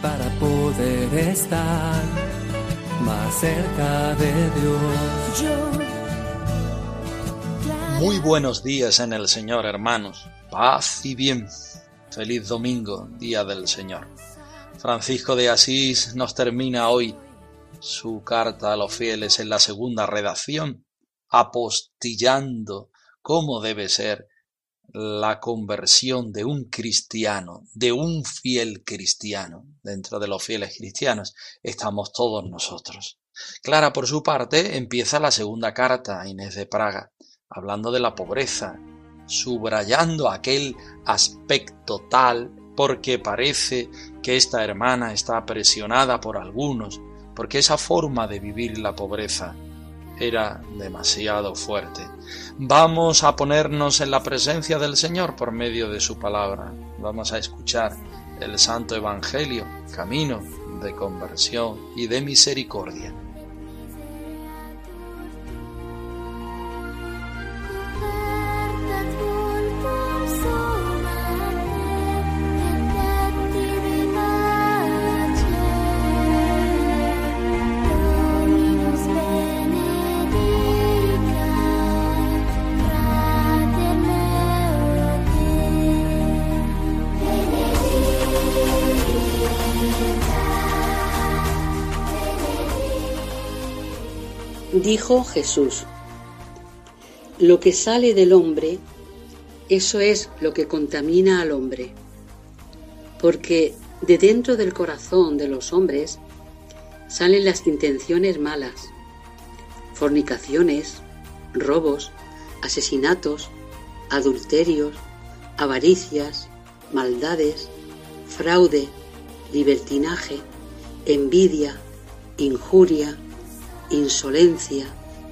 para poder estar más cerca de Dios. Muy buenos días en el Señor, hermanos. Paz y bien. Feliz domingo, día del Señor. Francisco de Asís nos termina hoy su carta a los fieles en la segunda redacción, apostillando cómo debe ser la conversión de un cristiano, de un fiel cristiano. Dentro de los fieles cristianos estamos todos nosotros. Clara, por su parte, empieza la segunda carta a Inés de Praga, hablando de la pobreza, subrayando aquel aspecto tal porque parece que esta hermana está presionada por algunos, porque esa forma de vivir la pobreza era demasiado fuerte. Vamos a ponernos en la presencia del Señor por medio de su palabra. Vamos a escuchar el Santo Evangelio, camino de conversión y de misericordia. Dijo Jesús, lo que sale del hombre, eso es lo que contamina al hombre, porque de dentro del corazón de los hombres salen las intenciones malas, fornicaciones, robos, asesinatos, adulterios, avaricias, maldades, fraude, libertinaje, envidia, injuria, insolencia,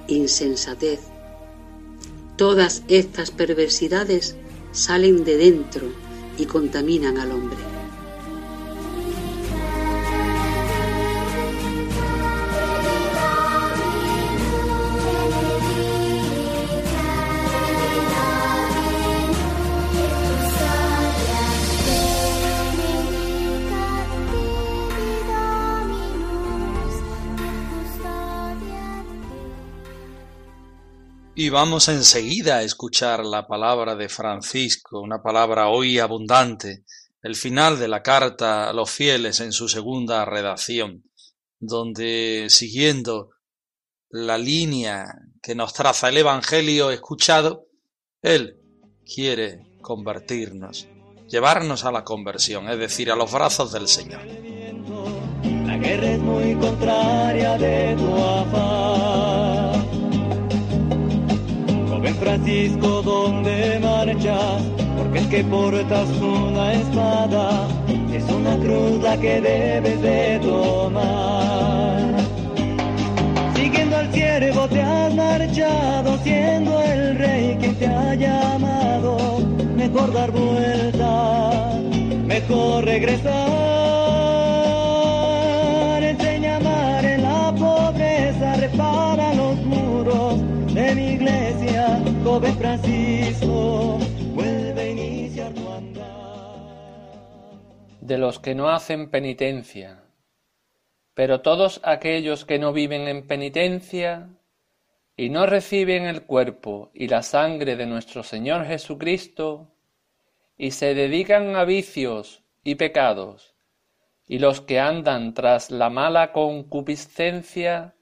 insensatez. Todas estas perversidades salen de dentro y contaminan al hombre. Y vamos enseguida a escuchar la palabra de Francisco, una palabra hoy abundante, el final de la carta a los fieles en su segunda redacción, donde siguiendo la línea que nos traza el Evangelio escuchado, Él quiere convertirnos, llevarnos a la conversión, es decir, a los brazos del Señor. La guerra es muy contraria de tu afán. Joven Francisco, ¿dónde marchas? Porque es que portas una espada, es una cruz la que debes de tomar. Siguiendo al ciervo te has marchado, siendo el rey que te ha llamado. Mejor dar vuelta, mejor regresar. De los que no hacen penitencia. Pero todos aquellos que no viven en penitencia y no reciben el cuerpo y la sangre de nuestro Señor Jesucristo, y se dedican a vicios y pecados, y los que andan tras la mala concupiscencia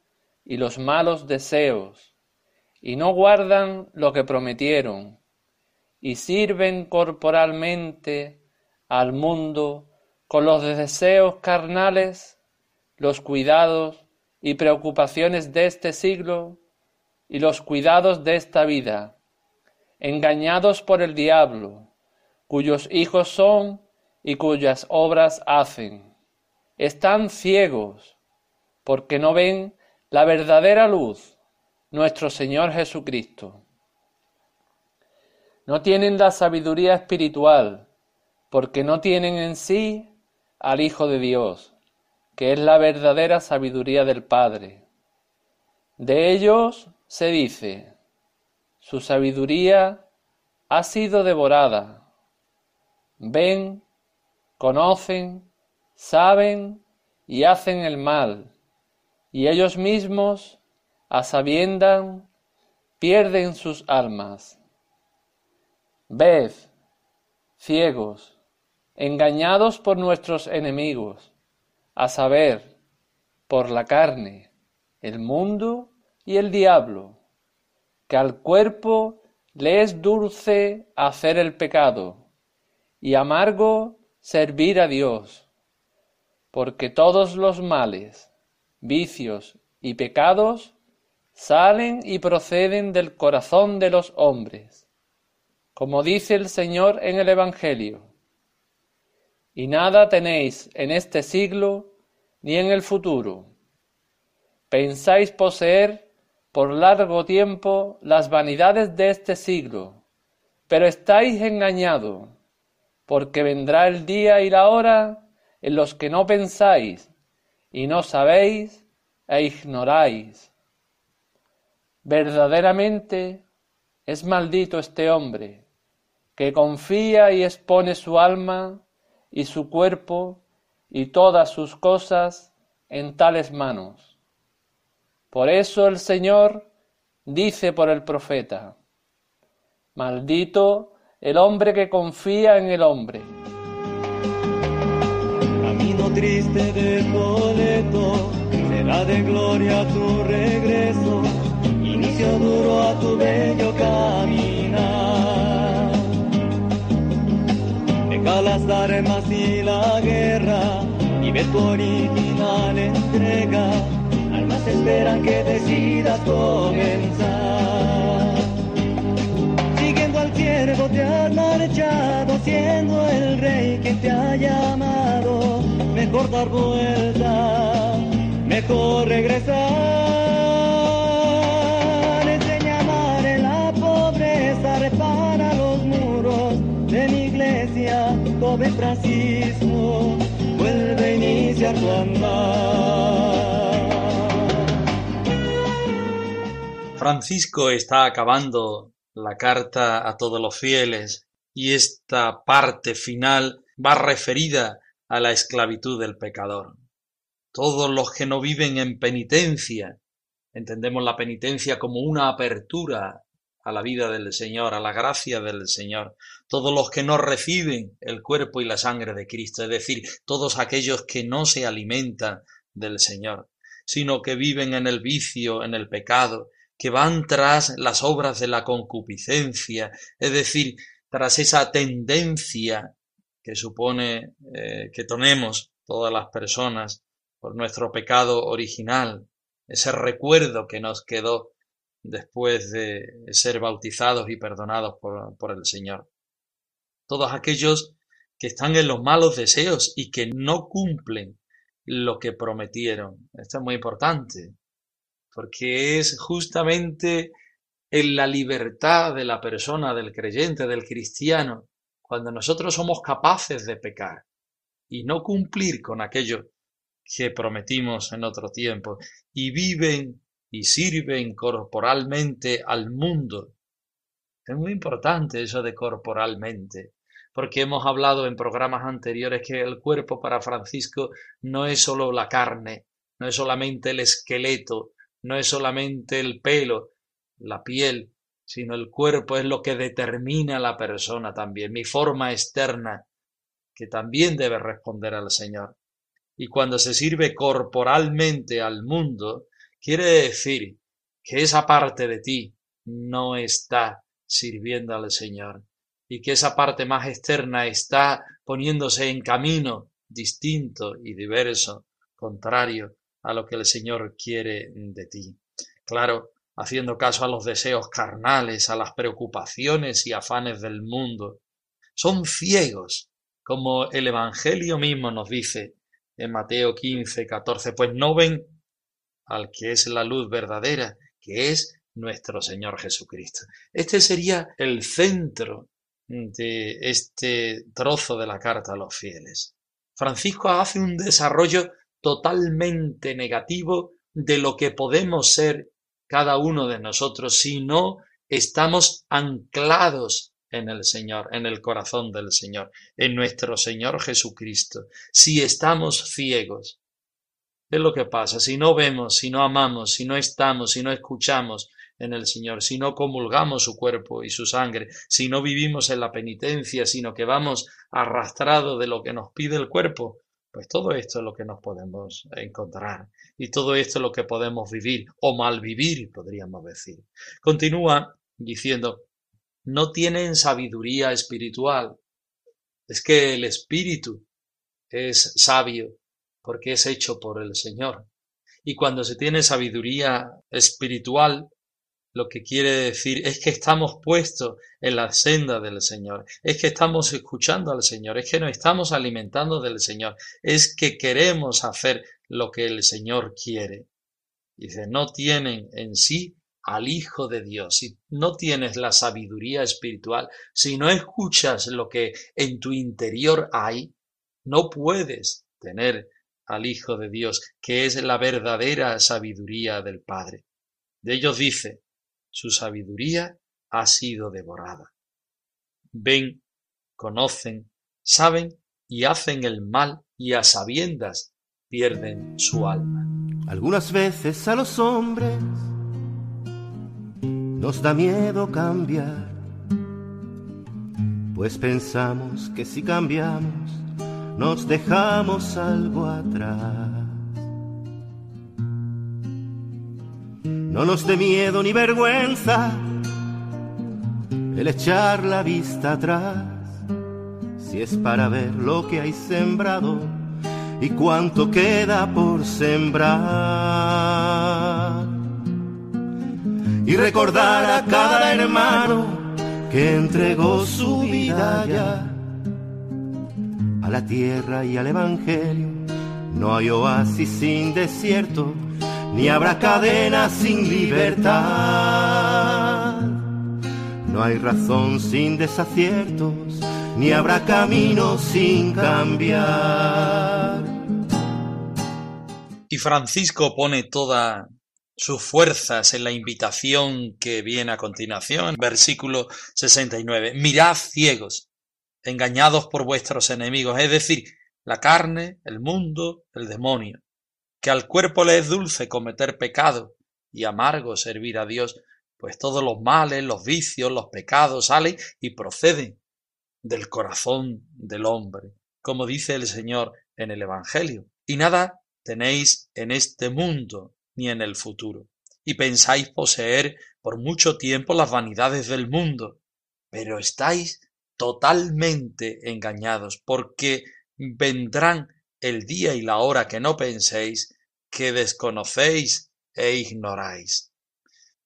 y los malos deseos, y no guardan lo que prometieron, y sirven corporalmente al mundo con los deseos carnales, los cuidados y preocupaciones de este siglo y los cuidados de esta vida, engañados por el diablo, cuyos hijos son y cuyas obras hacen. Están ciegos porque no ven la verdadera luz, nuestro Señor Jesucristo. No tienen la sabiduría espiritual porque no tienen en sí al Hijo de Dios, que es la verdadera sabiduría del Padre. De ellos se dice, su sabiduría ha sido devorada. Ven, conocen, saben y hacen el mal, y ellos mismos, a sabiendan, pierden sus almas. Ved, ciegos, engañados por nuestros enemigos, a saber, por la carne, el mundo y el diablo, que al cuerpo le es dulce hacer el pecado y amargo servir a Dios, porque todos los males, vicios y pecados salen y proceden del corazón de los hombres, como dice el Señor en el Evangelio. Y nada tenéis en este siglo ni en el futuro. Pensáis poseer por largo tiempo las vanidades de este siglo, pero estáis engañados, porque vendrá el día y la hora en los que no pensáis y no sabéis e ignoráis. Verdaderamente es maldito este hombre, que confía y expone su alma y su cuerpo y todas sus cosas en tales manos por eso el Señor dice por el profeta, maldito el hombre que confía en el hombre. Camino triste de será de gloria regreso, duro a tu bello caminar. Deja las armas y la guerra y ve tu original entrega esperan que decidas comenzar. Siguiendo al ciervo te has marchado, siendo el rey que te ha llamado. Mejor dar vuelta, mejor regresar. Francisco está acabando la carta a todos los fieles y esta parte final va referida a la esclavitud del pecador. Todos los que no viven en penitencia, entendemos la penitencia como una apertura a la vida del Señor, a la gracia del Señor. Todos los que no reciben el cuerpo y la sangre de Cristo, es decir, todos aquellos que no se alimentan del Señor, sino que viven en el vicio, en el pecado, que van tras las obras de la concupiscencia, es decir, tras esa tendencia que supone eh, que tenemos todas las personas por nuestro pecado original, ese recuerdo que nos quedó después de ser bautizados y perdonados por, por el Señor. Todos aquellos que están en los malos deseos y que no cumplen lo que prometieron. Esto es muy importante porque es justamente en la libertad de la persona, del creyente, del cristiano, cuando nosotros somos capaces de pecar y no cumplir con aquello que prometimos en otro tiempo, y viven y sirven corporalmente al mundo. Es muy importante eso de corporalmente, porque hemos hablado en programas anteriores que el cuerpo para Francisco no es solo la carne, no es solamente el esqueleto, no es solamente el pelo, la piel, sino el cuerpo es lo que determina a la persona también, mi forma externa, que también debe responder al Señor. Y cuando se sirve corporalmente al mundo, quiere decir que esa parte de ti no está sirviendo al Señor y que esa parte más externa está poniéndose en camino distinto y diverso, contrario a lo que el Señor quiere de ti. Claro, haciendo caso a los deseos carnales, a las preocupaciones y afanes del mundo. son ciegos, como el Evangelio mismo nos dice en Mateo 15, 14, pues no ven al que es la luz verdadera, que es nuestro Señor Jesucristo. Este sería el centro de este trozo de la carta a los fieles. Francisco hace un desarrollo totalmente negativo de lo que podemos ser cada uno de nosotros si no estamos anclados en el Señor, en el corazón del Señor, en nuestro Señor Jesucristo. Si estamos ciegos, es lo que pasa. Si no vemos, si no amamos, si no estamos, si no escuchamos en el Señor, si no comulgamos su cuerpo y su sangre, si no vivimos en la penitencia, sino que vamos arrastrados de lo que nos pide el cuerpo, pues todo esto es lo que nos podemos encontrar y todo esto es lo que podemos vivir o mal vivir, podríamos decir. Continúa diciendo, no tienen sabiduría espiritual. Es que el espíritu es sabio porque es hecho por el Señor. Y cuando se tiene sabiduría espiritual, lo que quiere decir es que estamos puestos en la senda del Señor, es que estamos escuchando al Señor, es que nos estamos alimentando del Señor, es que queremos hacer lo que el Señor quiere. Dice, no tienen en sí al Hijo de Dios. Si no tienes la sabiduría espiritual, si no escuchas lo que en tu interior hay, no puedes tener al Hijo de Dios, que es la verdadera sabiduría del Padre. De ellos dice, su sabiduría ha sido devorada. Ven, conocen, saben y hacen el mal y a sabiendas pierden su alma. Algunas veces a los hombres nos da miedo cambiar, pues pensamos que si cambiamos nos dejamos algo atrás. No nos dé miedo ni vergüenza el echar la vista atrás, si es para ver lo que hay sembrado y cuánto queda por sembrar. Y recordar a cada hermano que entregó su vida ya a la tierra y al Evangelio. No hay oasis sin desierto, ni habrá cadenas sin libertad. No hay razón sin desaciertos, ni habrá camino sin cambiar. Y Francisco pone todas sus fuerzas en la invitación que viene a continuación, versículo 69. Mirad ciegos engañados por vuestros enemigos, es decir, la carne, el mundo, el demonio, que al cuerpo le es dulce cometer pecado y amargo servir a Dios, pues todos los males, los vicios, los pecados salen y proceden del corazón del hombre, como dice el Señor en el Evangelio. Y nada tenéis en este mundo ni en el futuro, y pensáis poseer por mucho tiempo las vanidades del mundo, pero estáis totalmente engañados, porque vendrán el día y la hora que no penséis, que desconocéis e ignoráis.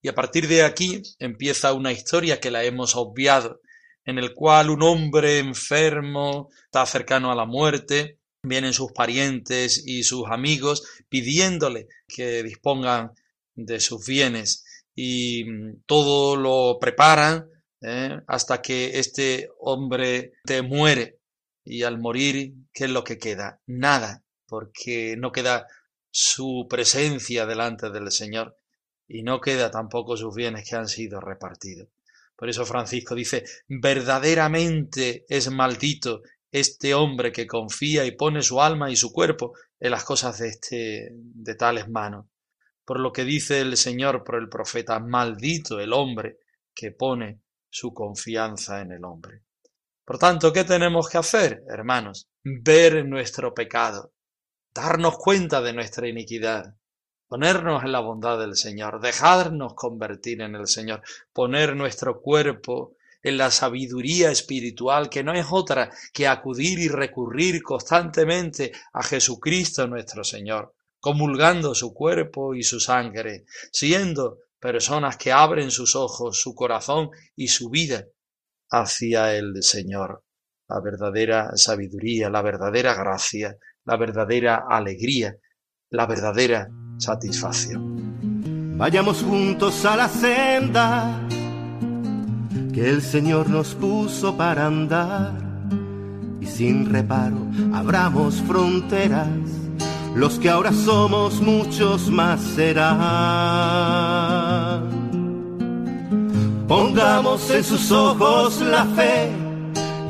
Y a partir de aquí empieza una historia que la hemos obviado, en el cual un hombre enfermo está cercano a la muerte, vienen sus parientes y sus amigos pidiéndole que dispongan de sus bienes y todo lo preparan ¿eh? hasta que este hombre te muere. Y al morir, ¿qué es lo que queda? Nada, porque no queda su presencia delante del Señor y no queda tampoco sus bienes que han sido repartidos. Por eso Francisco dice, verdaderamente es maldito este hombre que confía y pone su alma y su cuerpo en las cosas de, este, de tales manos. Por lo que dice el Señor por el profeta, maldito el hombre que pone su confianza en el hombre. Por tanto, ¿qué tenemos que hacer, hermanos? Ver nuestro pecado, darnos cuenta de nuestra iniquidad, ponernos en la bondad del Señor, dejarnos convertir en el Señor, poner nuestro cuerpo en la sabiduría espiritual que no es otra que acudir y recurrir constantemente a Jesucristo nuestro Señor, comulgando su cuerpo y su sangre, siendo personas que abren sus ojos, su corazón y su vida hacia el Señor. la verdadera sabiduría, la verdadera gracia, la verdadera alegría, la verdadera satisfacción. Vayamos juntos a la senda que el Señor nos puso para andar y sin reparo abramos fronteras, los que ahora somos muchos más serán. Pongamos en sus ojos la fe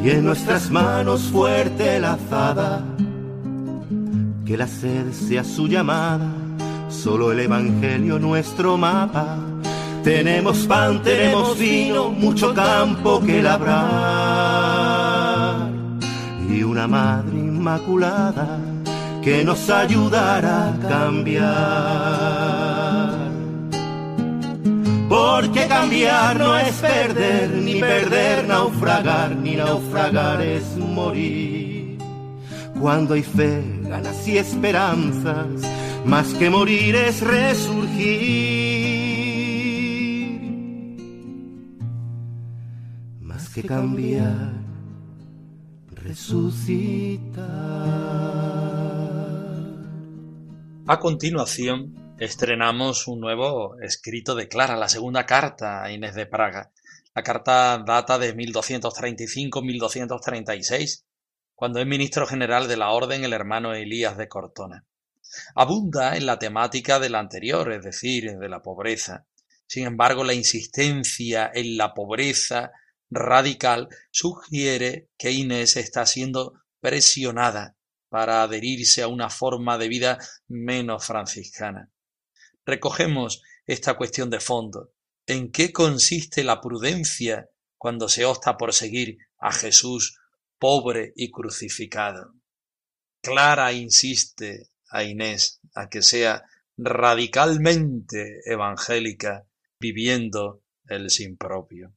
y en nuestras manos fuerte la azada, que la sed sea su llamada, solo el Evangelio nuestro mapa. Tenemos pan, tenemos vino, mucho campo que labrar. Y una madre inmaculada que nos ayudará a cambiar. Porque cambiar no es perder, ni perder naufragar, ni naufragar es morir. Cuando hay fe, ganas y esperanzas, más que morir es resurgir. que cambiar, resucitar. A continuación, estrenamos un nuevo escrito de Clara, la segunda carta a Inés de Praga. La carta data de 1235-1236, cuando es ministro general de la Orden el hermano Elías de Cortona. Abunda en la temática de la anterior, es decir, de la pobreza. Sin embargo, la insistencia en la pobreza radical sugiere que Inés está siendo presionada para adherirse a una forma de vida menos franciscana. Recogemos esta cuestión de fondo. ¿En qué consiste la prudencia cuando se opta por seguir a Jesús pobre y crucificado? Clara insiste a Inés a que sea radicalmente evangélica viviendo el sin propio.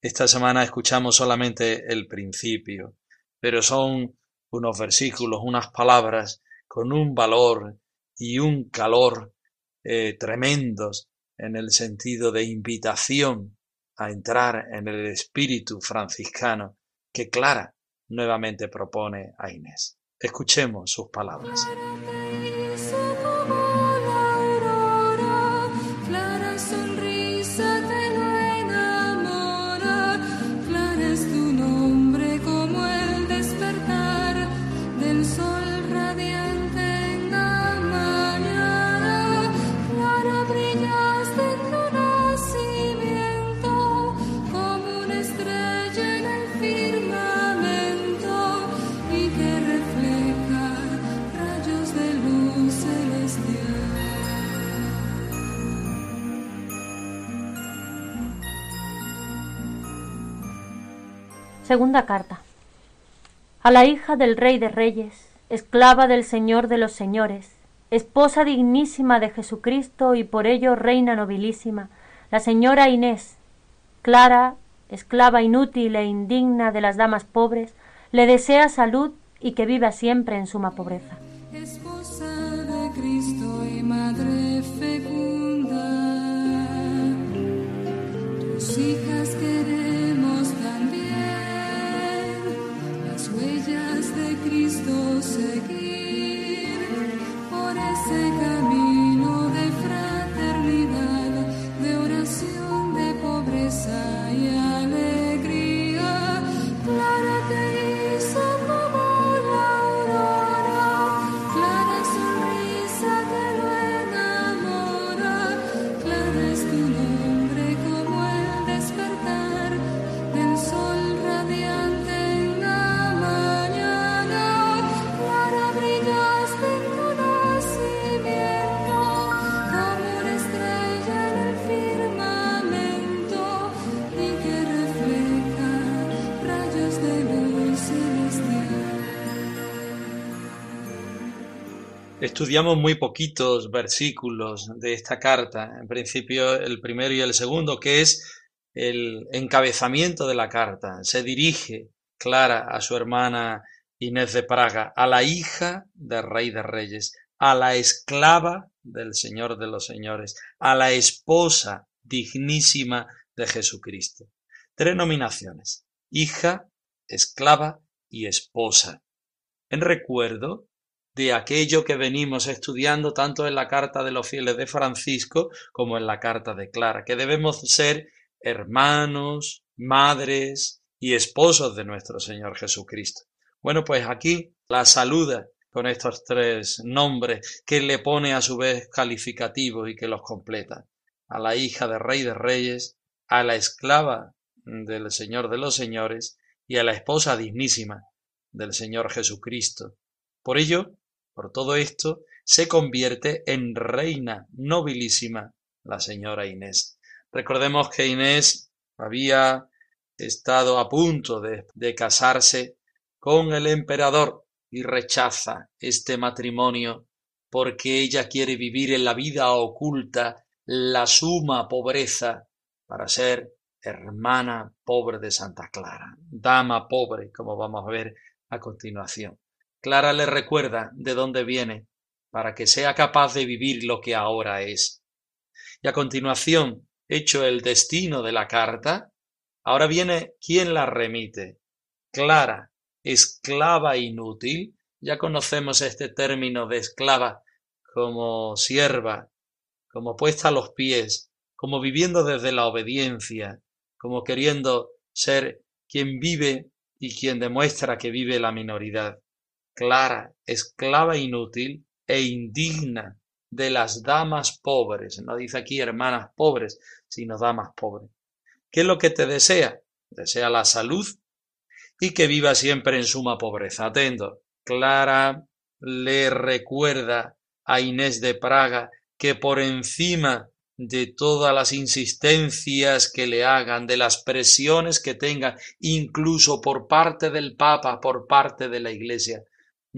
Esta semana escuchamos solamente el principio, pero son unos versículos, unas palabras con un valor y un calor eh, tremendos en el sentido de invitación a entrar en el espíritu franciscano que Clara nuevamente propone a Inés. Escuchemos sus palabras. Segunda carta. A la hija del Rey de Reyes, esclava del Señor de los Señores, esposa dignísima de Jesucristo y por ello reina nobilísima, la señora Inés, Clara, esclava inútil e indigna de las damas pobres, le desea salud y que viva siempre en suma pobreza. Esposa de Cristo y madre fecunda, tus hijas Seguir por ese camino Estudiamos muy poquitos versículos de esta carta, en principio el primero y el segundo, que es el encabezamiento de la carta. Se dirige Clara a su hermana Inés de Praga, a la hija del Rey de Reyes, a la esclava del Señor de los Señores, a la esposa dignísima de Jesucristo. Tres nominaciones, hija, esclava y esposa, en recuerdo de aquello que venimos estudiando tanto en la carta de los fieles de Francisco como en la carta de Clara, que debemos ser hermanos, madres y esposos de nuestro Señor Jesucristo. Bueno, pues aquí la saluda con estos tres nombres que le pone a su vez calificativos y que los completa. A la hija de Rey de Reyes, a la esclava del Señor de los Señores y a la esposa dignísima del Señor Jesucristo. Por ello, por todo esto, se convierte en reina nobilísima la señora Inés. Recordemos que Inés había estado a punto de, de casarse con el emperador y rechaza este matrimonio porque ella quiere vivir en la vida oculta la suma pobreza para ser hermana pobre de Santa Clara, dama pobre, como vamos a ver a continuación. Clara le recuerda de dónde viene para que sea capaz de vivir lo que ahora es. Y a continuación, hecho el destino de la carta, ahora viene quien la remite. Clara, esclava inútil, ya conocemos este término de esclava como sierva, como puesta a los pies, como viviendo desde la obediencia, como queriendo ser quien vive y quien demuestra que vive la minoridad. Clara, esclava inútil e indigna de las damas pobres. No dice aquí hermanas pobres, sino damas pobres. ¿Qué es lo que te desea? Desea la salud y que viva siempre en suma pobreza. Atento. Clara le recuerda a Inés de Praga que por encima de todas las insistencias que le hagan, de las presiones que tenga, incluso por parte del Papa, por parte de la Iglesia,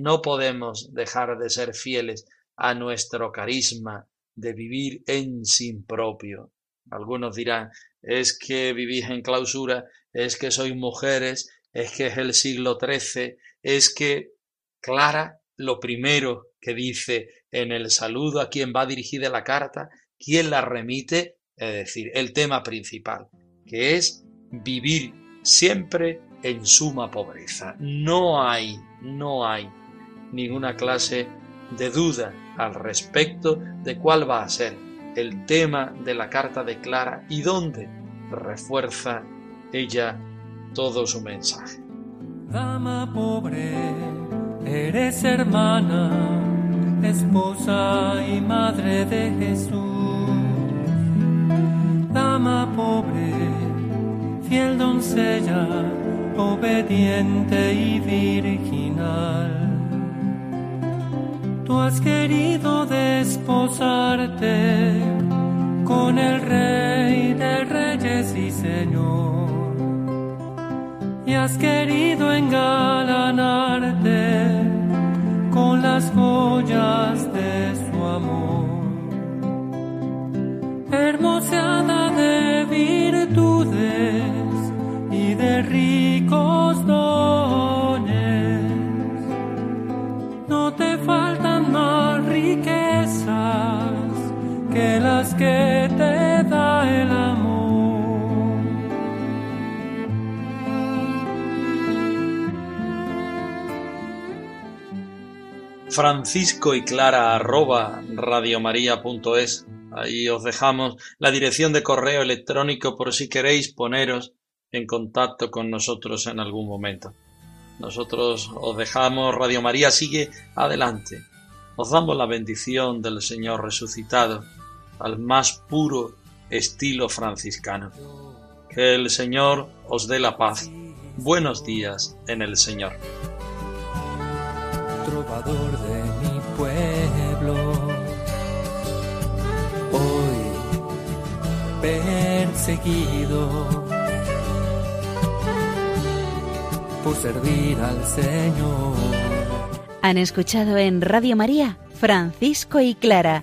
no podemos dejar de ser fieles a nuestro carisma de vivir en sin propio. Algunos dirán, es que vivís en clausura, es que sois mujeres, es que es el siglo XIII, es que Clara lo primero que dice en el saludo a quien va dirigida la carta, quien la remite, es decir, el tema principal, que es vivir siempre en suma pobreza. No hay, no hay ninguna clase de duda al respecto de cuál va a ser el tema de la carta de Clara y dónde refuerza ella todo su mensaje. Dama pobre, eres hermana, esposa y madre de Jesús. Dama pobre, fiel doncella, obediente y virginal Tú has querido desposarte con el Rey de Reyes y Señor. Y has querido engalanarte con las joyas de su amor. Hermoseada de virtudes y de ricos que te da el amor. Francisco y Clara arroba radiomaria.es. Ahí os dejamos la dirección de correo electrónico por si queréis poneros en contacto con nosotros en algún momento. Nosotros os dejamos, Radio María sigue adelante. Os damos la bendición del Señor resucitado al más puro estilo franciscano. Que el Señor os dé la paz. Buenos días en el Señor. Trovador de mi pueblo, hoy perseguido por servir al Señor. Han escuchado en Radio María Francisco y Clara,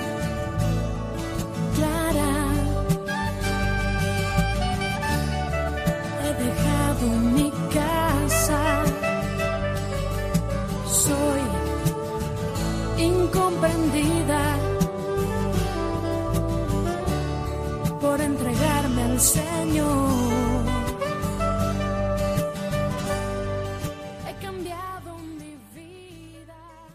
incomprendida